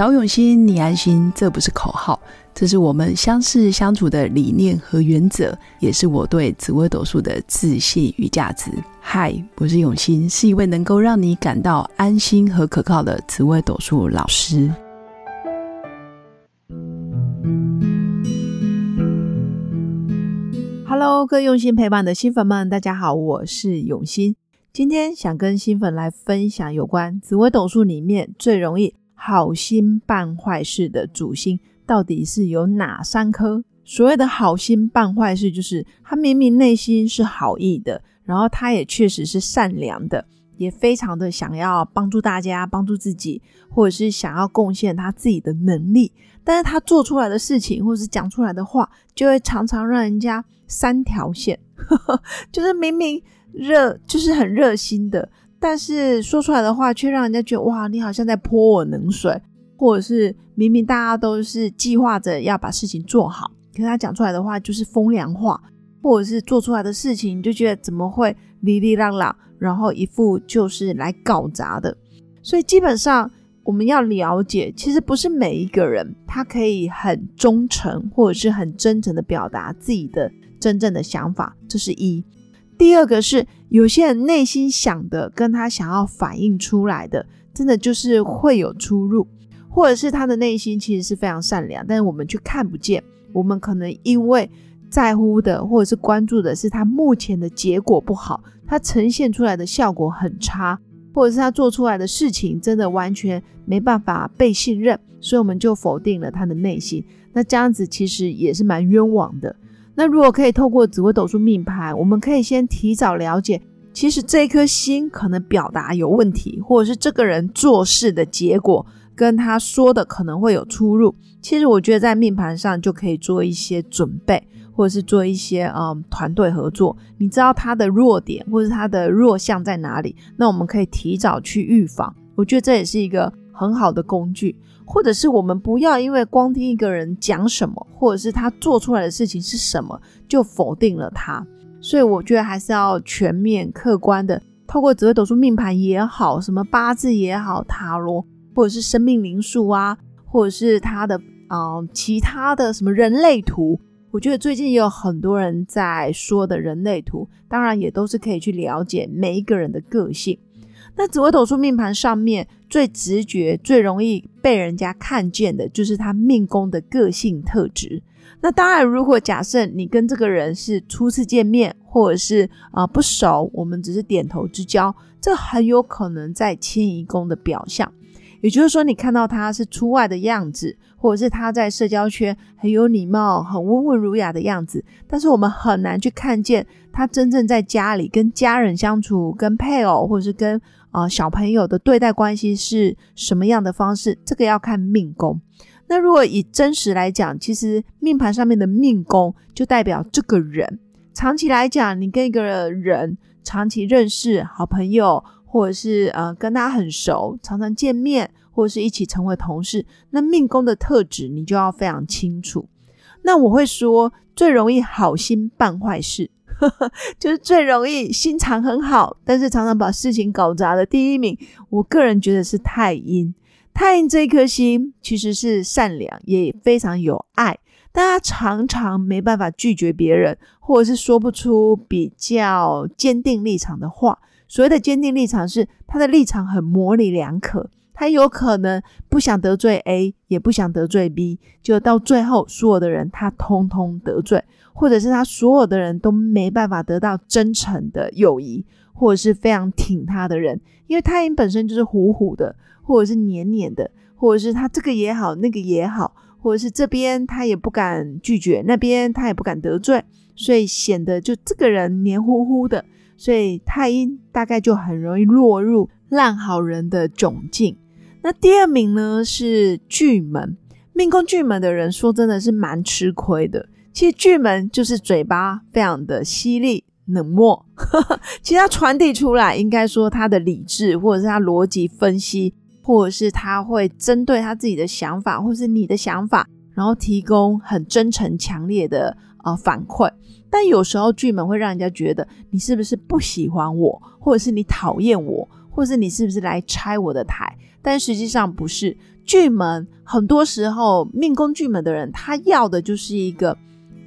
找永新，你安心，这不是口号，这是我们相识相处的理念和原则，也是我对紫微斗数的自信与价值。嗨，我是永新，是一位能够让你感到安心和可靠的紫微斗数老师。Hello，各用心陪伴的新粉们，大家好，我是永新。今天想跟新粉来分享有关紫微斗数里面最容易好心办坏事的主星到底是有哪三颗？所谓的好心办坏事，就是他明明内心是好意的，然后他也确实是善良的，也非常的想要帮助大家、帮助自己，或者是想要贡献他自己的能力，但是他做出来的事情或者是讲出来的话，就会常常让人家三条线，就是明明。热就是很热心的，但是说出来的话却让人家觉得哇，你好像在泼我冷水，或者是明明大家都是计划着要把事情做好，可是他讲出来的话就是风凉话，或者是做出来的事情你就觉得怎么会哩哩啦啦，然后一副就是来搞砸的。所以基本上我们要了解，其实不是每一个人他可以很忠诚或者是很真诚的表达自己的真正的想法，这是一。第二个是有些人内心想的跟他想要反映出来的，真的就是会有出入，或者是他的内心其实是非常善良，但是我们却看不见。我们可能因为在乎的或者是关注的是他目前的结果不好，他呈现出来的效果很差，或者是他做出来的事情真的完全没办法被信任，所以我们就否定了他的内心。那这样子其实也是蛮冤枉的。那如果可以透过紫微斗数命盘，我们可以先提早了解，其实这颗心可能表达有问题，或者是这个人做事的结果跟他说的可能会有出入。其实我觉得在命盘上就可以做一些准备，或者是做一些嗯团队合作。你知道他的弱点或者他的弱项在哪里，那我们可以提早去预防。我觉得这也是一个很好的工具。或者是我们不要因为光听一个人讲什么，或者是他做出来的事情是什么，就否定了他。所以我觉得还是要全面客观的，透过紫微斗数命盘也好，什么八字也好，塔罗或者是生命灵数啊，或者是他的啊其他的什么人类图，我觉得最近也有很多人在说的人类图，当然也都是可以去了解每一个人的个性。那紫微斗数命盘上面最直觉、最容易被人家看见的，就是他命宫的个性特质。那当然，如果假设你跟这个人是初次见面，或者是啊不熟，我们只是点头之交，这很有可能在迁移宫的表象。也就是说，你看到他是出外的样子，或者是他在社交圈很有礼貌、很温文儒雅的样子，但是我们很难去看见他真正在家里跟家人相处、跟配偶或者是跟啊小朋友的对待关系是什么样的方式。这个要看命宫。那如果以真实来讲，其实命盘上面的命宫就代表这个人长期来讲，你跟一个人长期认识、好朋友。或者是呃跟他很熟，常常见面，或者是一起成为同事，那命宫的特质你就要非常清楚。那我会说，最容易好心办坏事，就是最容易心肠很好，但是常常把事情搞砸的第一名。我个人觉得是太阴。太阴这一颗心其实是善良，也非常有爱，但他常常没办法拒绝别人，或者是说不出比较坚定立场的话。所谓的坚定立场是他的立场很模棱两可，他有可能不想得罪 A，也不想得罪 B，就到最后所有的人他通通得罪，或者是他所有的人都没办法得到真诚的友谊，或者是非常挺他的人，因为太阴本身就是虎虎的，或者是黏黏的，或者是他这个也好，那个也好，或者是这边他也不敢拒绝，那边他也不敢得罪，所以显得就这个人黏糊糊的。所以太阴大概就很容易落入烂好人的窘境。那第二名呢是巨门，命宫巨门的人说真的是蛮吃亏的。其实巨门就是嘴巴非常的犀利、冷漠，其实他传递出来应该说他的理智，或者是他逻辑分析，或者是他会针对他自己的想法，或是你的想法，然后提供很真诚、强烈的呃反馈。但有时候巨门会让人家觉得你是不是不喜欢我，或者是你讨厌我，或是你是不是来拆我的台？但实际上不是，巨门很多时候命宫巨门的人，他要的就是一个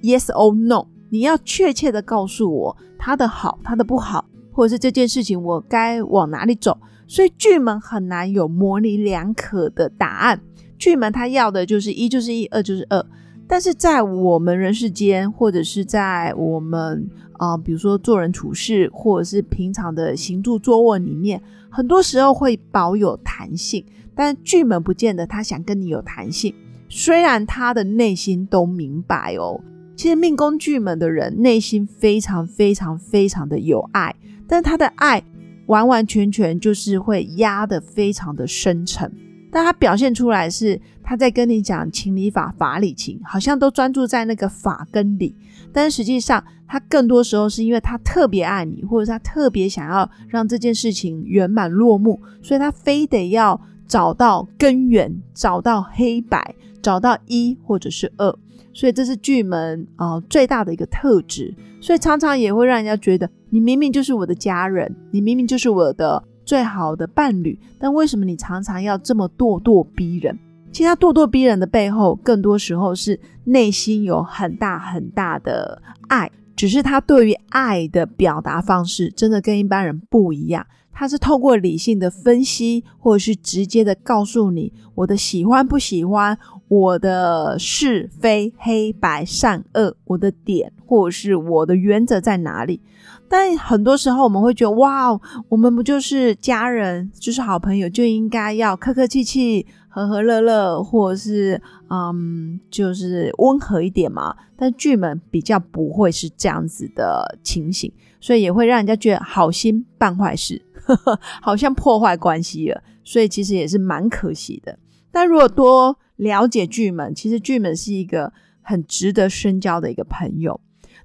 yes or no，你要确切的告诉我他的好，他的不好，或者是这件事情我该往哪里走。所以巨门很难有模棱两可的答案。巨门他要的就是一就是一，二就是二。但是在我们人世间，或者是在我们啊，比如说做人处事，或者是平常的行住坐卧里面，很多时候会保有弹性。但巨门不见得他想跟你有弹性，虽然他的内心都明白哦。其实命宫巨门的人内心非常非常非常的有爱，但他的爱完完全全就是会压得非常的深沉。但他表现出来是他在跟你讲情理法法理情，好像都专注在那个法跟理，但实际上他更多时候是因为他特别爱你，或者他特别想要让这件事情圆满落幕，所以他非得要找到根源，找到黑白，找到一或者是二，所以这是巨门啊最大的一个特质，所以常常也会让人家觉得你明明就是我的家人，你明明就是我的。最好的伴侣，但为什么你常常要这么咄咄逼人？其实他咄咄逼人的背后，更多时候是内心有很大很大的爱，只是他对于爱的表达方式真的跟一般人不一样。他是透过理性的分析，或者是直接的告诉你我的喜欢不喜欢，我的是非黑白善恶，我的点或者是我的原则在哪里。但很多时候我们会觉得，哇，我们不就是家人，就是好朋友，就应该要客客气气、和和乐乐，或者是嗯，就是温和一点嘛。但巨门比较不会是这样子的情形，所以也会让人家觉得好心办坏事，好像破坏关系了。所以其实也是蛮可惜的。但如果多了解巨门，其实巨门是一个很值得深交的一个朋友。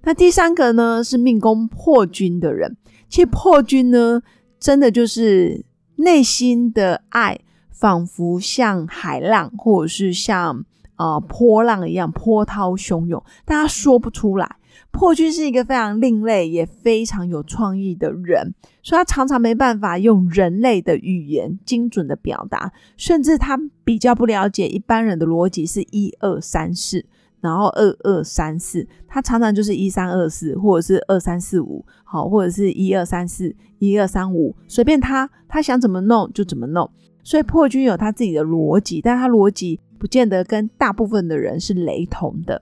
那第三个呢，是命宫破军的人。其实破军呢，真的就是内心的爱，仿佛像海浪，或者是像呃波浪一样波涛汹涌，但他说不出来。破军是一个非常另类，也非常有创意的人，所以他常常没办法用人类的语言精准的表达，甚至他比较不了解一般人的逻辑是一二三四。然后二二三四，他常常就是一三二四，或者是二三四五，好，或者是一二三四，一二三五，随便他，他想怎么弄就怎么弄。所以破军有他自己的逻辑，但他逻辑不见得跟大部分的人是雷同的。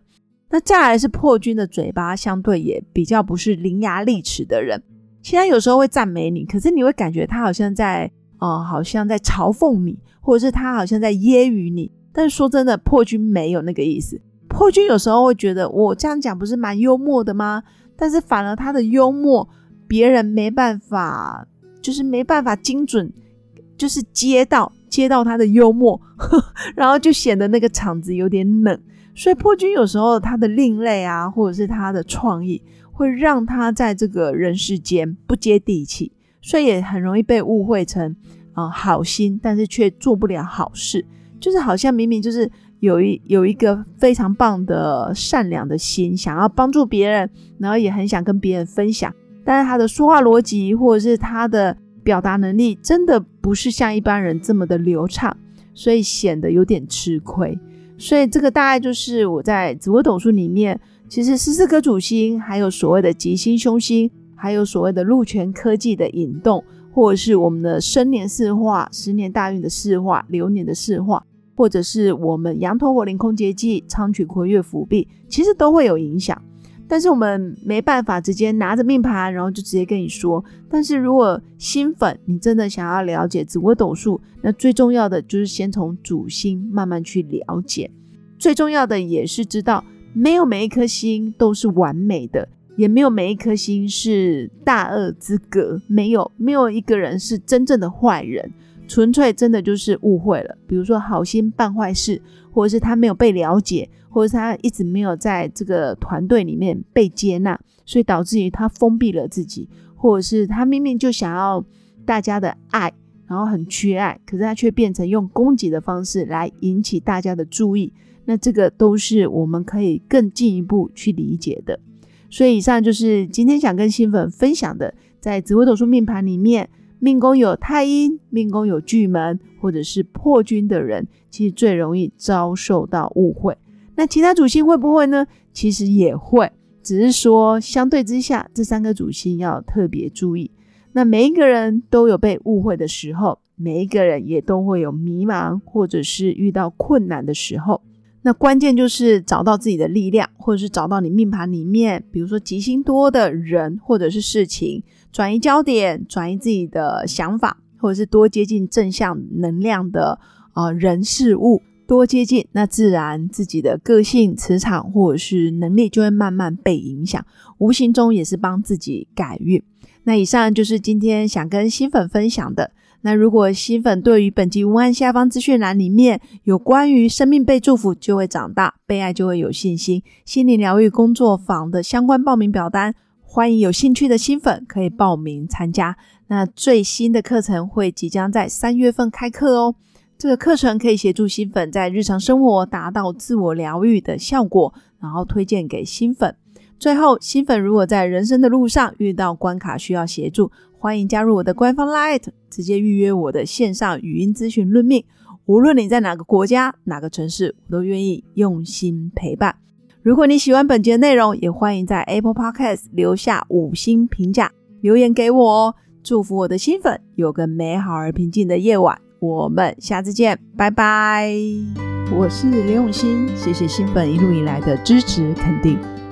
那再来是破军的嘴巴，相对也比较不是伶牙俐齿的人。其他有时候会赞美你，可是你会感觉他好像在，哦，好像在嘲讽你，或者是他好像在揶揄你。但是说真的，破军没有那个意思。破军有时候会觉得我这样讲不是蛮幽默的吗？但是反而他的幽默别人没办法，就是没办法精准，就是接到接到他的幽默，然后就显得那个场子有点冷。所以破军有时候他的另类啊，或者是他的创意，会让他在这个人世间不接地气，所以也很容易被误会成啊好心，但是却做不了好事，就是好像明明就是。有一有一个非常棒的善良的心，想要帮助别人，然后也很想跟别人分享，但是他的说话逻辑或者是他的表达能力，真的不是像一般人这么的流畅，所以显得有点吃亏。所以这个大概就是我在紫微斗数里面，其实十四颗主星，还有所谓的吉星凶星，还有所谓的禄权科技的引动，或者是我们的生年四化、十年大运的四化、流年的四化。或者是我们羊驼火灵空劫忌仓曲魁月伏币，其实都会有影响。但是我们没办法直接拿着命盘，然后就直接跟你说。但是如果新粉，你真的想要了解紫微斗数，那最重要的就是先从主星慢慢去了解。最重要的也是知道，没有每一颗星都是完美的，也没有每一颗星是大恶之格，没有没有一个人是真正的坏人。纯粹真的就是误会了，比如说好心办坏事，或者是他没有被了解，或者是他一直没有在这个团队里面被接纳，所以导致于他封闭了自己，或者是他明明就想要大家的爱，然后很缺爱，可是他却变成用攻击的方式来引起大家的注意，那这个都是我们可以更进一步去理解的。所以以上就是今天想跟新粉分享的，在紫微斗数命盘里面。命宫有太阴、命宫有巨门或者是破军的人，其实最容易遭受到误会。那其他主星会不会呢？其实也会，只是说相对之下，这三个主星要特别注意。那每一个人都有被误会的时候，每一个人也都会有迷茫或者是遇到困难的时候。那关键就是找到自己的力量，或者是找到你命盘里面，比如说吉星多的人或者是事情，转移焦点，转移自己的想法，或者是多接近正向能量的啊人事物，多接近，那自然自己的个性、磁场或者是能力就会慢慢被影响，无形中也是帮自己改运。那以上就是今天想跟新粉分享的。那如果新粉对于本集文案下方资讯栏里面有关于生命被祝福就会长大，被爱就会有信心，心灵疗愈工作坊的相关报名表单，欢迎有兴趣的新粉可以报名参加。那最新的课程会即将在三月份开课哦。这个课程可以协助新粉在日常生活达到自我疗愈的效果，然后推荐给新粉。最后，新粉如果在人生的路上遇到关卡需要协助，欢迎加入我的官方 Light，直接预约我的线上语音咨询论命。无论你在哪个国家、哪个城市，我都愿意用心陪伴。如果你喜欢本节内容，也欢迎在 Apple Podcast 留下五星评价，留言给我哦。祝福我的新粉有个美好而平静的夜晚。我们下次见，拜拜。我是刘永新，谢谢新粉一路以来的支持肯定。